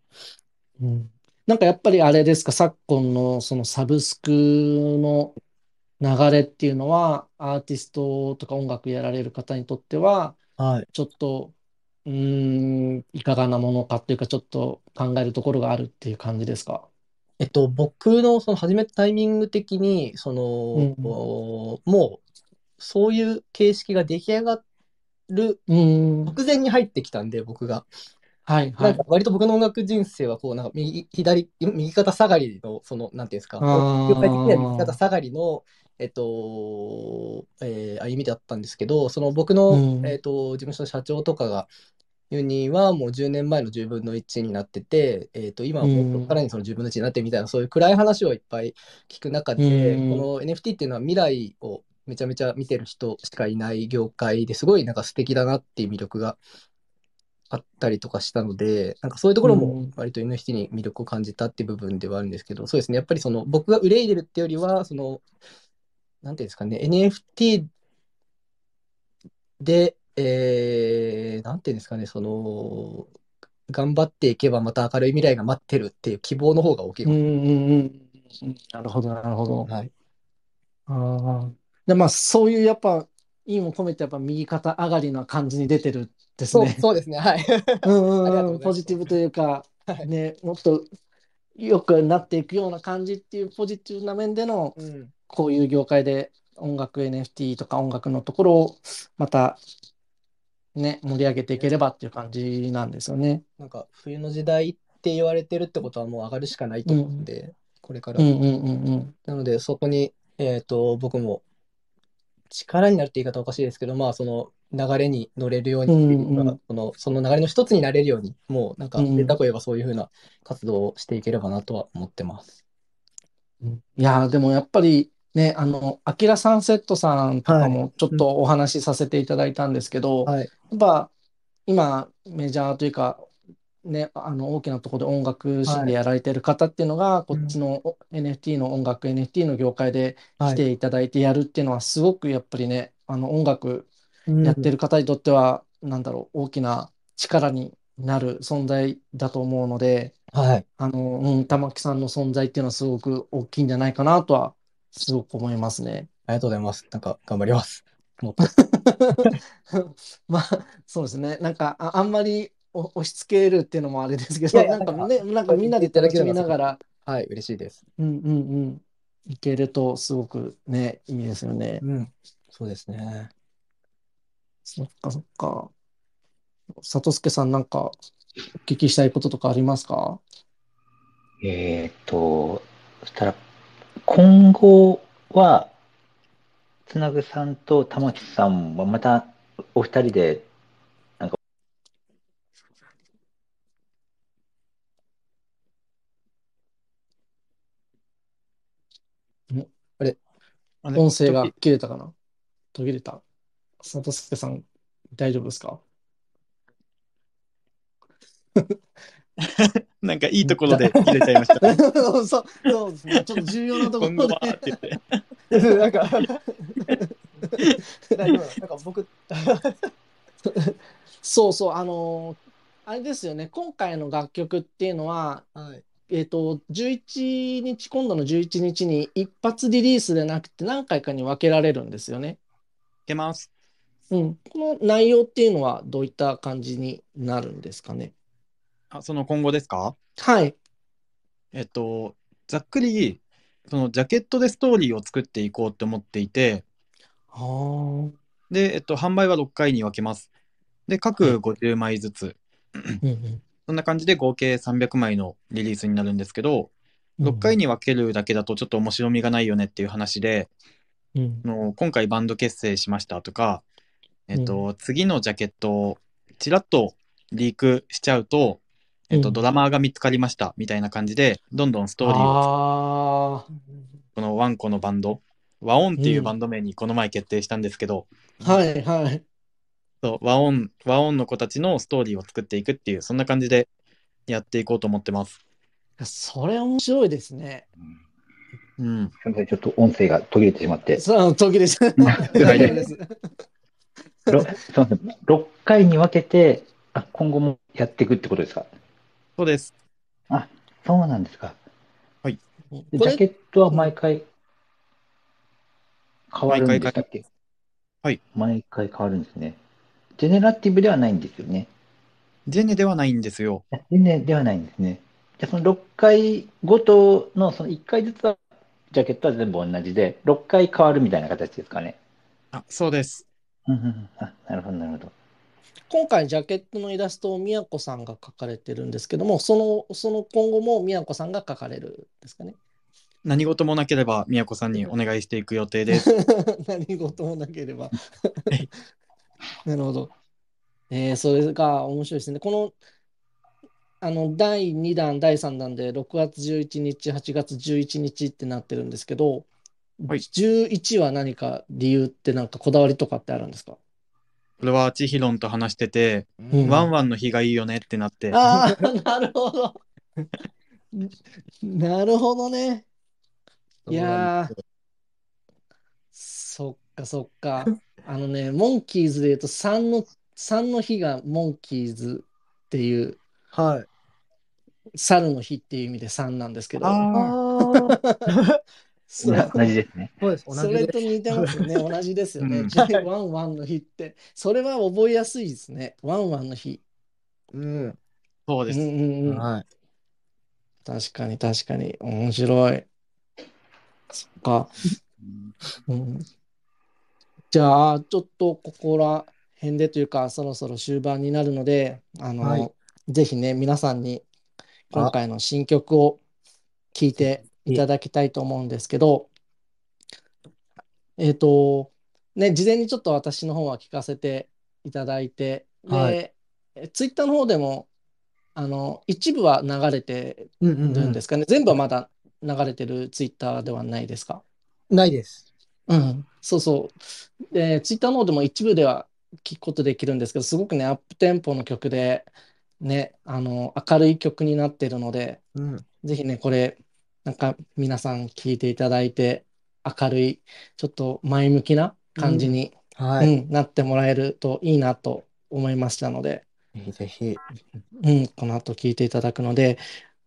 うんなんかやっぱりあれですか、昨今のそのサブスクの流れっていうのは、アーティストとか音楽やられる方にとっては、はい。ちょっと、うーん、いかがなものかっていうか、ちょっと考えるところがあるっていう感じですか？えっと、僕のその始めたタイミング的に、その、うんおもう、そういう形式が出来上がる直前に入ってきたんで、僕が。はい、はないんか。割と僕の音楽人生はこうなんか右左右肩下がりのそのなんていうんですか業界的には右肩下がりのえっと、えー歩みだったんですけどその僕の、うん。えっと事務所の社長とかが言うにはもう10年前の10分の1になってて、えっと今はもっとさらにその10分の1になってるみたいなそういう暗い話をいっぱい聞く中で、うん。この NFT っていうのは未来をめちゃめちゃ見てる人しかいない業界ですごいなんか素敵だなっていう魅力があったりとかしたので、なんかそういうところもうん割と NFT に魅力を感じたっていう部分ではあるんですけど、そうですね、やっぱりその僕が憂いでるってよりは、その、なんていうんですかね、NFT で、えー、なんていうんですかね、その、頑張っていけばまた明るい未来が待ってるっていう希望の方が大きいうんうんうん。なるほど、なるほど。はい。ああ。で、まあ、そういうやっぱ、意味も込めてやっぱ右肩上がりな感じに出てるですそう、ね。そうですね、はい。うんうんう ポジティブというか、はいね、もっと良くなっていくような感じっていうポジティブな面での、うん、こういう業界で音楽 NFT とか音楽のところをまたね、盛り上げていければっていう感じなんですよね。なんか冬の時代って言われてるってことはもう上がるしかないと思うんで、これからうんうんうんうん。なので、そこに、えっと、僕も力になるって言い方はおかしいですけど、まあ、その流れに乗れるようにっていうか、うん。うんその、その流れの一つになれるように、もうなんか、うん出た声はそういうふうな活動をしていければなとは思ってます。いやーでもやっぱりね、あの、アキラサンセットさんとかもちょっとお話しさせていただいたんですけど、はい。やっぱ今メジャーというか、ね、あの大きなところで音楽シーンでやられてる方っていうのが、こっちのお NFT の音楽、NFT の業界ではい。来ていただいてやるっていうのはすごくやっぱりね、あの音楽うんやってる方にとっては、なんだろう、大きな力になる存在だと思うので、はい。あの、うん、玉木さんの存在っていうのはすごく大きいんじゃないかなとは、すごく思いますね。ありがとうございます。なんか、頑張ります。もっと。まあ、そうですね。なんか、あ、あんまりお押し付けるっていうのもあれですけど、いやいやなんかね、なんかみんなで楽しみながら、はい、嬉しいです。うんうんうん、いけるとすごくね、いいですよね。うん。そうですね。そっかそっか。里助さんなんかお聞きしたいこととかありますか？えーっと、そしたら、今後は、つなぐさんと玉木さんはまたお二人で、あれ音声が切れたかな？途切れた。里助さん、大丈夫ですか？なんかいいところで入れちゃいました。そうそうですね。ちょっと重要なところで。なんか、なんか僕、そうそう、あのーあれですよね、今回の楽曲っていうのは、はい。えっと、11日、今度の11日に一発リリースでなくて何回かに分けられるんですよね。いけます。うん。この内容っていうのはどういった感じになるんですかね。あ、その今後ですか？はい。えっと、ざっくり、そのジャケットでストーリーを作っていこうと思っていて、はで、えっと、販売は6回に分けます。で、各50枚ずつ。そんな感じで合計300枚のリリースになるんですけど、6回に分けるだけだとちょっと面白みがないよねっていう話で、うん。あの今回バンド結成しましたとか、えっと、次のジャケットをちらっとリークしちゃうと、えっと、うん。ドラマーが見つかりましたみたいな感じで、どんどんストーリーを、あこのワンコのバンド、和音っていうバンド名にこの前決定したんですけど、あ、はいはい。そう和音、和音の子たちのストーリーを作っていくっていう、そんな感じでやっていこうと思ってます。それ面白いですね。うん。すみません、ちょっと音声が途切れてしまって。そう、時で す。大大丈です。ろすみません、6回に分けて、あ、今後もやっていくってことですか？そうです。そうなんですか。でこジャれケットは毎回変わるんでしたっけ？はい。毎回変わるんですね。ジェネラティブではないんですよね。ジェネではないんですよ。全然ではないんですね。じゃあその6回ごとのその1回ずつは、ジャケットは全部同じで、6回変わるみたいな形ですかね。あ、そうです。うんうんうんあ、なるほど、なるほど。今回ジャケットのイラストを宮子さんが描かれてるんですけども、その、その今後も宮子さんが描かれるんですかね。何事もなければ、宮子さんにお願いしていく予定です。何事もなければ。なるほど。えー、それが面白いですね。この、あの、第2弾、第3弾で6月11日、8月11日ってなってるんですけど、はい11は何か理由ってなんかこだわりとかってあるんですか？これは千尋と話してて、うんワンワンの日がいいよねってなって、ああ、なるほど。なるほどね。いやかそっか。あのね、モンキーズで言うと3の、3の日がモンキーズっていう、はい。猿の日っていう意味で3なんですけど、あああ、そうな同じですね。そうです。同そじでれと似てますね。同じですよね。うんワンワンの日って。それは覚えやすいですね。ワンワンの日。うん。そうです。うんうんうん。はい。確かに確かに。面白い。そっか。うん、じゃあ、ちょっとここら辺でというか、そろそろ終盤になるので、あの、はいぜひね、皆さんに今回の新曲を聴いていただきたいと思うんですけど、えっと、ね、事前にちょっと私の方は聞かせていただいて、はで、ツイッターの方でも、あの、一部は流れてるんですかね？全部はまだ流れてるツイッターではないですか？ないです。うん、そうそう。で、ツイッターの方でも一部では聞くことできるんですけど、すごくね、アップテンポの曲で、ね、あの、明るい曲になってるので、うん。ぜひね、これ、なんか皆さん聴いていただいて、明るい、ちょっと前向きな感じに、はい。うん、なってもらえるといいなと思いましたので、ぜひぜひ。うん、この後聞いていただくので、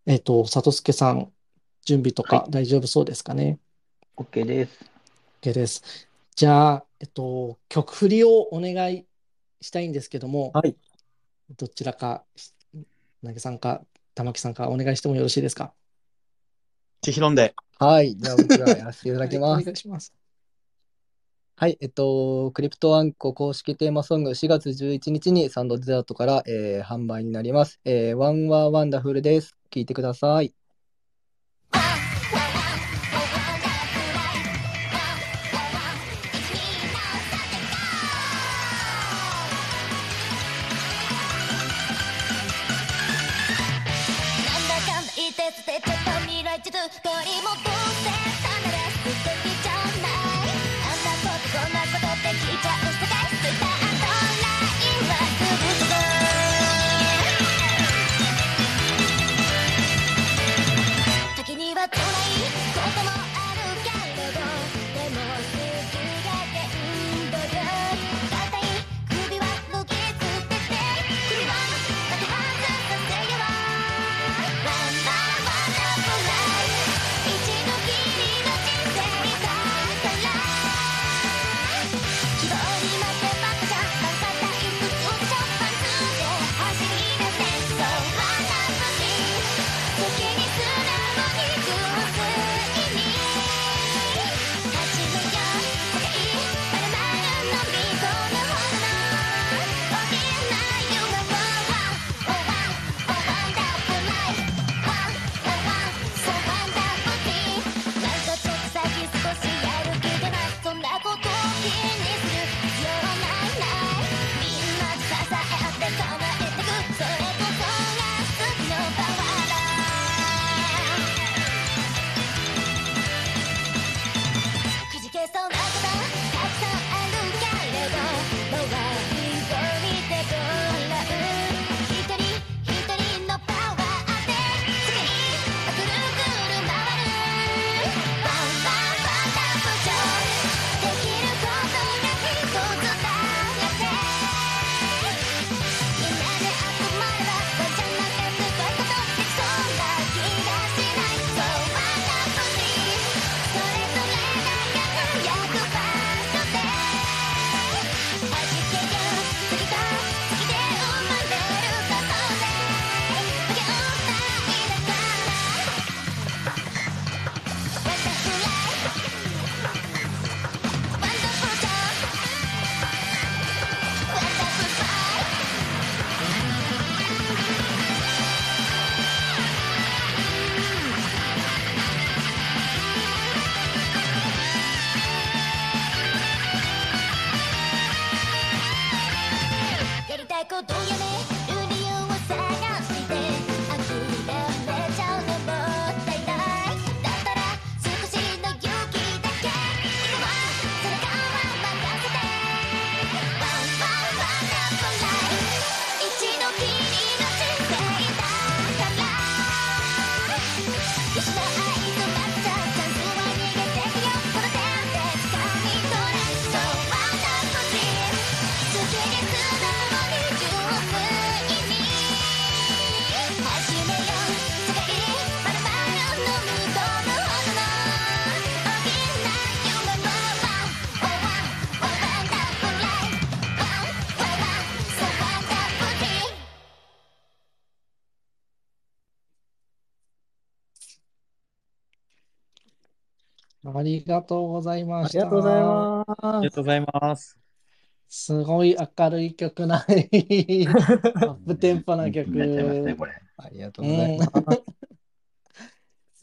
えっと、里助さん、準備とか大丈夫そうですかね？OK です。OK です。じゃあ、えっと、曲振りをお願いしたいんですけども、はい。どちらか、投げさんか、玉木さんか、お願いしてもよろしいですか？千尋で。はい。じゃあ僕がやらせていただきはい、おます。願いします。はい、えっと、クリプトワンコ公式テーマソング4月11日にサンドデザートから、えー販売になります。えー、ワンワンワンダフルです。聴いてください。りがとうございました。ありがとうございまありがとうございます。すごい明るい曲ない。アップテンポな曲。ありがとうございます。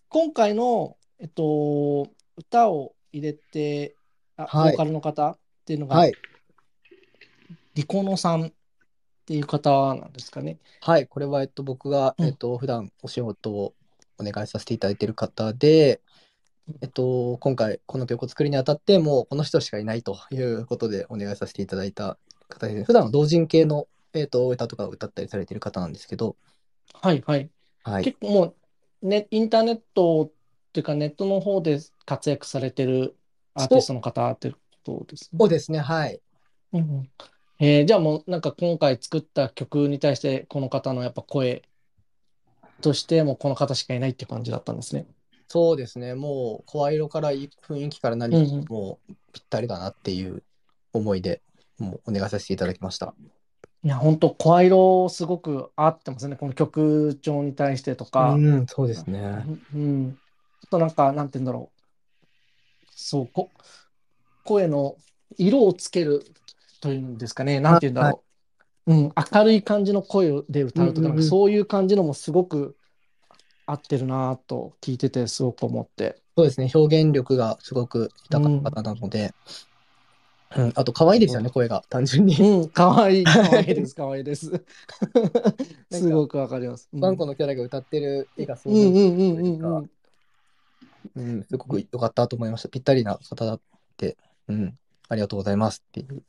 今回の、えっと、歌を入れて、あはいボーカルの方っていうのが、はい。リコノさんっていう方なんですかね。はい、これは、えっと、僕が、うんえっと、普段お仕事をお願いさせていただいている方で、えっと、今回、この曲を作るにあたって、もうこの人しかいないということでお願いさせていただいた方で、普段は同人系の、えっと、歌とかを歌ったりされている方なんですけど、はいはい。はい。結構もう、ね、インターネットっていうかネットの方で活躍されてるアーティストの方ってことですね。そうですね、はい。うんうんえーじゃあもうなんか今回作った曲に対してこの方のやっぱ声としてもうこの方しかいないっていう感じだったんですね。そうですね、もう、声色からい雰囲気から何うんうんもうぴったりだなっていう思いで、もうお願いさせていただきました。いや、本当声色すごく合ってますね。この曲調に対してとか。うん、そうですね。うん。あとなんか、なんて言うんだろう。そう、こ、声の色をつけるというんですかね。なんて言うんだろう。うん、明るい感じの声で歌うとか、うんうんうんなんかそういう感じのもすごく合ってるなと聞いててすごく思って。そうですね、表現力がすごく豊かな方なので、うん、あと可愛いですよね、声が、単純に。うん、かわいい、かわいいです、かわいいです。すごくわかります。うんワンコのキャラが歌ってる絵が想うん像うんうんうんうん。うん、すごく良かったと思いました。ぴったりな方だって、うん、ありがとうございますっていう。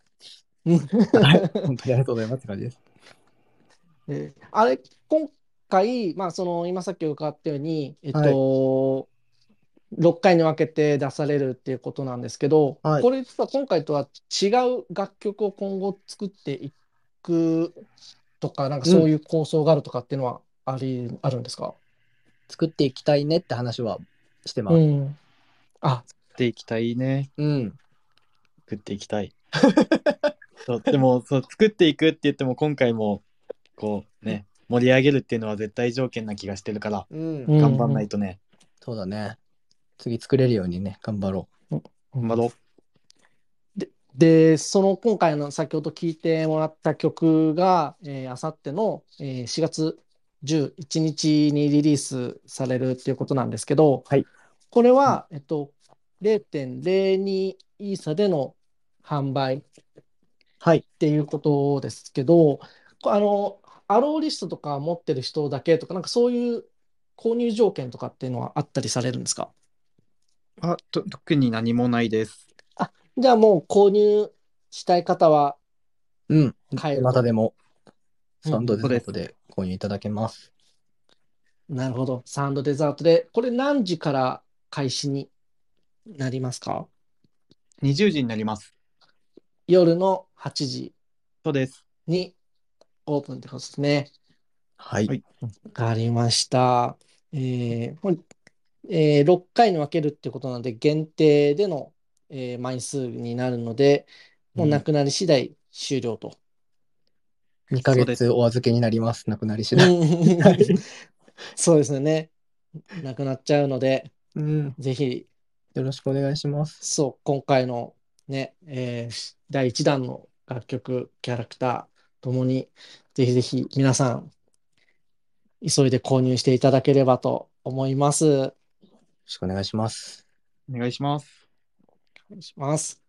本当にありがとうございますって感じです。えーあれ、今回、まあ、その今さっき伺ったように、えっと、6回に分けて出されるっていうことなんですけど、はいこれ実は今回とは違う楽曲を今後作っていくとか、なんかそういう構想があるとかっていうのはあり、あるんですか？作っていきたいねって話はしてます。うん。あ、作っていきたいね。うん。作っていきたい。そうでもそう作っていくって言っても今回もこうね盛り上げるっていうのは絶対条件な気がしてるからうん。うん頑張んないとね、そうだね。次作れるようにね、頑張ろ頑張ろで、その今回の先ほど聞いてもらった曲が、えー、あさっての、えー4月11日にリリースされるっていうことなんですけど、はいこれは、えっと、0.02イーサでの販売っう。はい。ていうことですけど、こあの、アローリストとか持ってる人だけとか、なんかそういう購入条件とかっていうのはあったりされるんですか？う。あと特に何もないです。じゃあもう購入したい方はうん。買えるとまたでも、うんサンドデザートで購入いただけます。なるほど。サンドデザートで、これ何時から開始になりますか？20時になります。夜の8時そうです。にオープンってことですね。はい。はいわかりました。えーほんえー6回に分けるってことなので、限定での、えー枚数になるので、もうなくなり次第終了と。2ヶそうです月お預けになります。なくなり次第。そうですね。なくなっちゃうので、うん。ぜひよろしくお願いします。そう、今回のね、えー第1弾の楽曲、キャラクターともに、ぜひぜひ皆さん、急いで購入していただければと思います。およろしくお願いします。お願いします。願いします。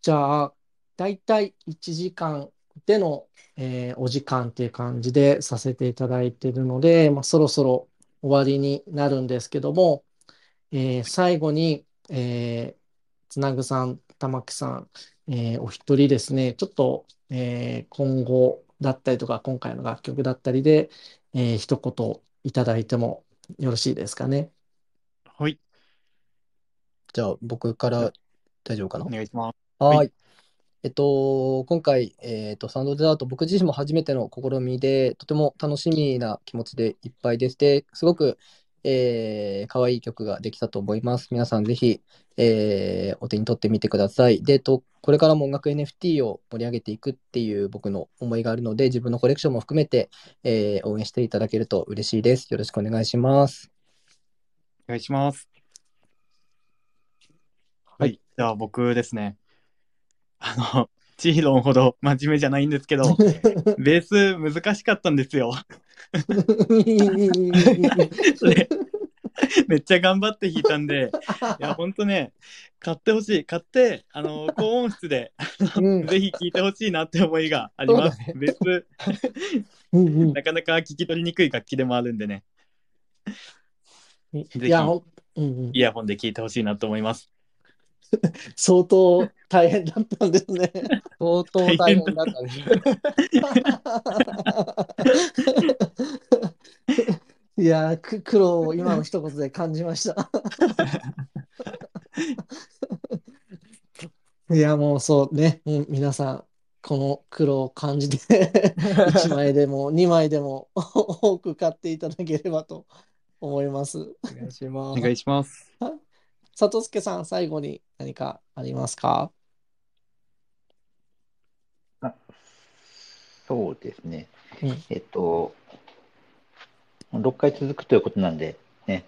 じゃあ、だいたい1時間での、えーお時間っていう感じでさせていただいているので、まあ、そろそろ終わりになるんですけども、えー最後に、えーつなぐさん、玉木さん、えーお一人ですね、ちょっと、えー今後だったりとか、今回の楽曲だったりで、えー一言いただいてもよろしいですかね。はい、じゃあ、僕から大丈夫かな？お願いします。はーい。はいえっと、今回、えっと、サウンドデザート、僕自身も初めての試みで、とても楽しみな気持ちでいっぱいです。で、すごく、えー、可愛い曲ができたと思います。皆さん、ぜひ、えーお手に取ってみてください。で、と、これからも音楽 NFT を盛り上げていくっていう僕の思いがあるので、自分のコレクションも含めて、えー応援していただけると嬉しいです。よろしくお願いします。お願いします。ははいい、じゃあ僕ですね。あの、チーロンほど真面目じゃないんですけど、ベース難しかったんですよ。めっちゃ頑張って弾いたんで、いや、ほんとね、買ってほしい。買って、あの、高音質で、うんぜひ聴いてほしいなって思いがあります。ねベース、うんうんなかなか聞き取りにくい楽器でもあるんでね、いひうんうんイヤホンで聴いてほしいなと思います。相当大変だったんですね。相当大変だったね。いやー、く苦労を今の一言で感じました。いや、もうそうね、もう皆さん、この苦労を感じて、1枚でも2枚でも多く買っていただければと思います。お願いします。お願いします。里助さん、最後に何かありますか？あそうですね。うんえっと、6回続くということなんで、ね、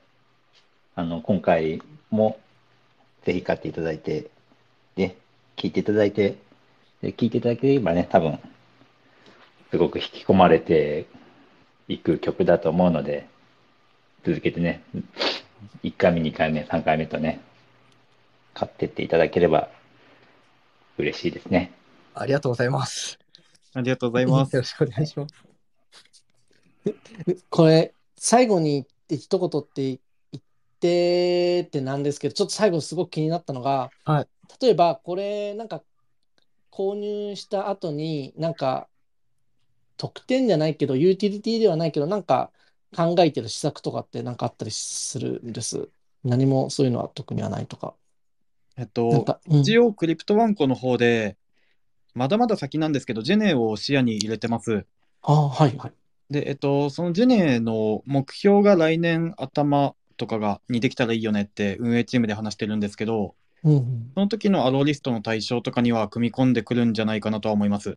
あの、今回もぜひ買っていただいて、で、聞いていただいて、で、聞いていただければね、多分、すごく引き込まれていく曲だと思うので、続けてね、1回目、2回目、3回目とね、買ってっていただければ嬉しいですね。ありがとうございます。ありがとうございます。よろしくお願いします。これ、最後に一言って言ってってなんですけど、ちょっと最後すごく気になったのが、はい例えばこれ、なんか購入した後に、なんか特典じゃないけど、ユーティリティではないけど、なんか考えてる施策とかってなんかあったりするんです？何もそういうのは特にはないとか。えっと、か、うん一応クリプトワンコの方で、まだまだ先なんですけど、ジェネを視野に入れてます。ああ、はいはい。で、えっと、そのジェネの目標が来年頭とかがにできたらいいよねって運営チームで話してるんですけど、うんうん、その時のアローリストの対象とかには組み込んでくるんじゃないかなとは思います。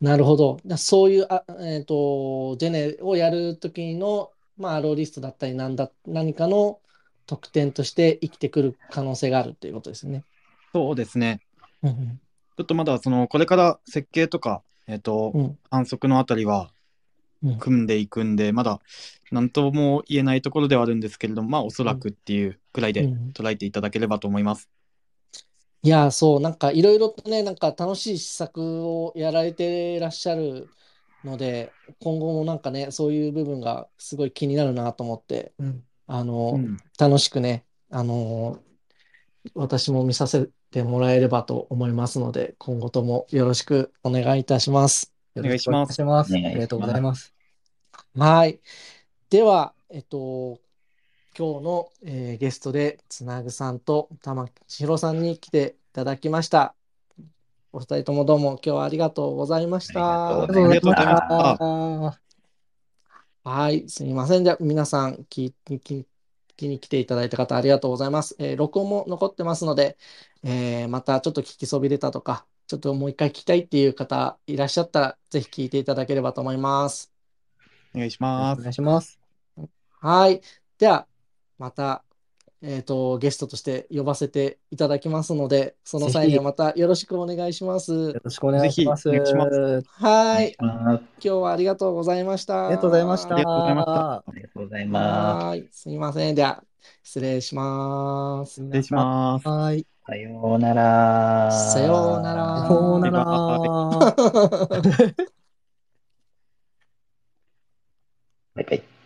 なるほど。だそういう、あ、えっと、ジェネをやるときの、まあ、アローリストだったり、なんだ、何かの特典として生きてくる可能性があるということですね。そうですね。うんちょっとまだそのこれから設計とか、えっとうん、うん反則のあたりはうん。組んでいくんで、まだ何とも言えないところではあるんですけれども、まあおそらくっていうくらいでうん。捉えていただければと思います。いやー、そう、なんかいろいろとね、なんか楽しい施策をやられてらっしゃるので、今後もなんかね、そういう部分がすごい気になるなと思って、うん。あの、うん。楽しくね、あのー私も見させてもらえればと思いますので、今後ともよろしくお願いいたします。お願いしますありがとうございます。はい。では、えっと、今日の、えーゲストでつなぐさんと玉木千尋さんに来ていただきました。お二人ともどうも今日はありがとうございました。ありがとうございましたはい、すみません。じゃあ、皆さん聞い、聞きに来ていただいた方、ありがとうございます。えー録音も残ってますので、えーまたちょっと聞きそびれたとか、ちょっともう一回聞きたいっていう方いらっしゃったら、ぜひ聞いていただければと思います。お願いしおます。願いします。はい。では、また、えっと、ゲストとして呼ばせていただきますので、その際にはまたよろしくお願いしますよ。ろしくお願いします。ますはい。今日はありがとうございました。ありがとうございました。ありがとうございましたありがとうございます。はい。すみません。では、失礼します。失礼します。はい。さようなら。さようなら。さようなら。バイバイ。